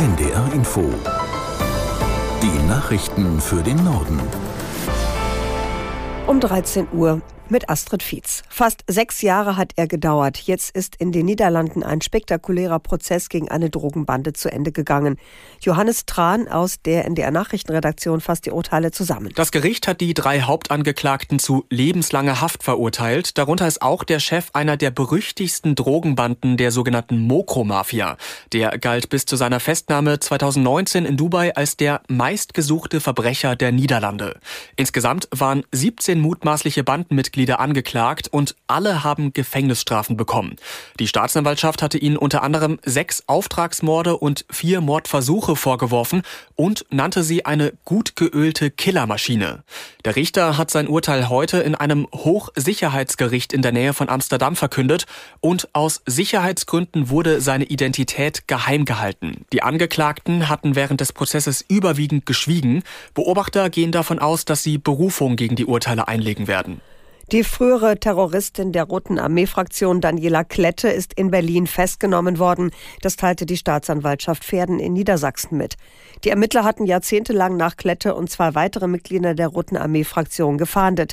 NDR Info. Die Nachrichten für den Norden. Um 13 Uhr mit Astrid Fietz. Fast sechs Jahre hat er gedauert. Jetzt ist in den Niederlanden ein spektakulärer Prozess gegen eine Drogenbande zu Ende gegangen. Johannes Tran aus der NDR Nachrichtenredaktion fasst die Urteile zusammen. Das Gericht hat die drei Hauptangeklagten zu lebenslanger Haft verurteilt. Darunter ist auch der Chef einer der berüchtigsten Drogenbanden der sogenannten Mokro-Mafia. Der galt bis zu seiner Festnahme 2019 in Dubai als der meistgesuchte Verbrecher der Niederlande. Insgesamt waren 17 mutmaßliche Bandenmitglieder Mitglieder angeklagt und alle haben Gefängnisstrafen bekommen. Die Staatsanwaltschaft hatte ihnen unter anderem sechs Auftragsmorde und vier Mordversuche vorgeworfen und nannte sie eine gut geölte Killermaschine. Der Richter hat sein Urteil heute in einem Hochsicherheitsgericht in der Nähe von Amsterdam verkündet und aus Sicherheitsgründen wurde seine Identität geheim gehalten. Die Angeklagten hatten während des Prozesses überwiegend geschwiegen. Beobachter gehen davon aus, dass sie Berufung gegen die Urteile einlegen werden. Die frühere Terroristin der Roten Armee-Fraktion Daniela Klette ist in Berlin festgenommen worden. Das teilte die Staatsanwaltschaft Pferden in Niedersachsen mit. Die Ermittler hatten jahrzehntelang nach Klette und zwei weitere Mitglieder der Roten Armee-Fraktion gefahndet.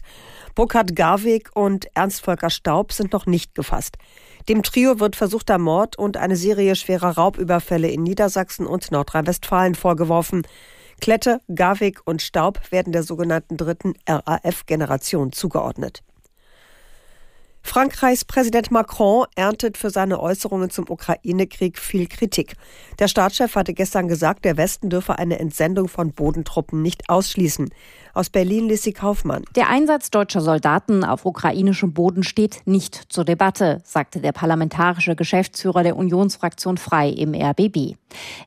Burkhard Garweg und Ernst Volker Staub sind noch nicht gefasst. Dem Trio wird versuchter Mord und eine Serie schwerer Raubüberfälle in Niedersachsen und Nordrhein-Westfalen vorgeworfen. Klette, Garwig und Staub werden der sogenannten dritten RAF-Generation zugeordnet. Frankreichs Präsident Macron erntet für seine Äußerungen zum Ukraine-Krieg viel Kritik. Der Staatschef hatte gestern gesagt, der Westen dürfe eine Entsendung von Bodentruppen nicht ausschließen. Aus Berlin Lissy Kaufmann. Der Einsatz deutscher Soldaten auf ukrainischem Boden steht nicht zur Debatte, sagte der parlamentarische Geschäftsführer der Unionsfraktion Frei im RBB.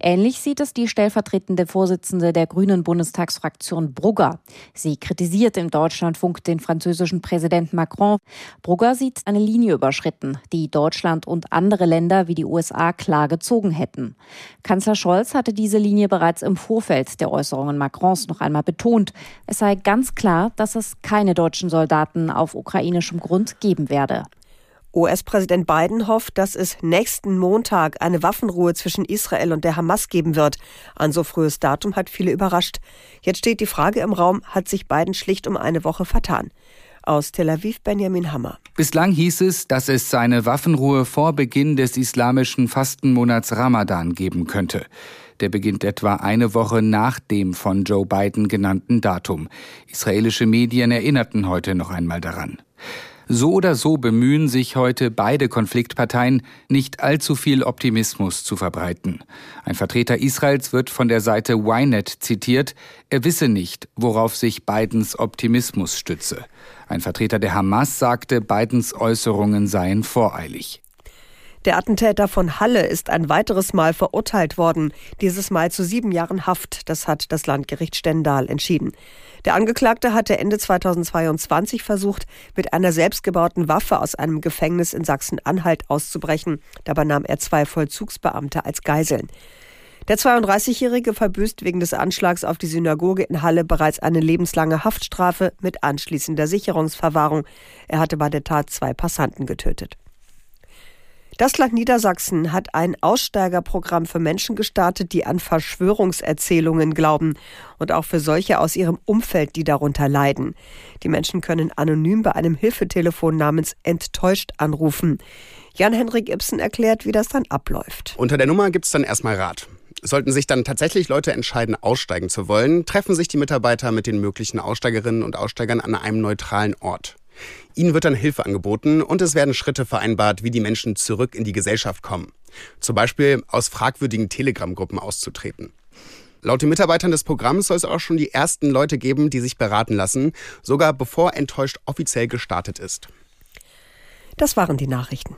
Ähnlich sieht es die stellvertretende Vorsitzende der Grünen Bundestagsfraktion Brugger. Sie kritisiert im Deutschlandfunk den französischen Präsidenten Macron. Brugger sieht eine Linie überschritten, die Deutschland und andere Länder wie die USA klar gezogen hätten. Kanzler Scholz hatte diese Linie bereits im Vorfeld der Äußerungen Macrons noch einmal betont. Es sei ganz klar, dass es keine deutschen Soldaten auf ukrainischem Grund geben werde. US-Präsident Biden hofft, dass es nächsten Montag eine Waffenruhe zwischen Israel und der Hamas geben wird. Ein so frühes Datum hat viele überrascht. Jetzt steht die Frage im Raum, hat sich Biden schlicht um eine Woche vertan? Aus Tel Aviv Benjamin Hammer. Bislang hieß es, dass es seine Waffenruhe vor Beginn des islamischen Fastenmonats Ramadan geben könnte. Der beginnt etwa eine Woche nach dem von Joe Biden genannten Datum. Israelische Medien erinnerten heute noch einmal daran. So oder so bemühen sich heute beide Konfliktparteien, nicht allzu viel Optimismus zu verbreiten. Ein Vertreter Israels wird von der Seite Ynet zitiert, er wisse nicht, worauf sich Bidens Optimismus stütze. Ein Vertreter der Hamas sagte, Bidens Äußerungen seien voreilig. Der Attentäter von Halle ist ein weiteres Mal verurteilt worden, dieses Mal zu sieben Jahren Haft. Das hat das Landgericht Stendal entschieden. Der Angeklagte hatte Ende 2022 versucht, mit einer selbstgebauten Waffe aus einem Gefängnis in Sachsen-Anhalt auszubrechen. Dabei nahm er zwei Vollzugsbeamte als Geiseln. Der 32-Jährige verbüßt wegen des Anschlags auf die Synagoge in Halle bereits eine lebenslange Haftstrafe mit anschließender Sicherungsverwahrung. Er hatte bei der Tat zwei Passanten getötet. Das Land Niedersachsen hat ein Aussteigerprogramm für Menschen gestartet, die an Verschwörungserzählungen glauben und auch für solche aus ihrem Umfeld, die darunter leiden. Die Menschen können anonym bei einem Hilfetelefon namens Enttäuscht anrufen. Jan-Henrik Ibsen erklärt, wie das dann abläuft. Unter der Nummer gibt es dann erstmal Rat. Sollten sich dann tatsächlich Leute entscheiden, aussteigen zu wollen, treffen sich die Mitarbeiter mit den möglichen Aussteigerinnen und Aussteigern an einem neutralen Ort. Ihnen wird dann Hilfe angeboten und es werden Schritte vereinbart, wie die Menschen zurück in die Gesellschaft kommen. Zum Beispiel aus fragwürdigen Telegram-Gruppen auszutreten. Laut den Mitarbeitern des Programms soll es auch schon die ersten Leute geben, die sich beraten lassen, sogar bevor enttäuscht offiziell gestartet ist. Das waren die Nachrichten.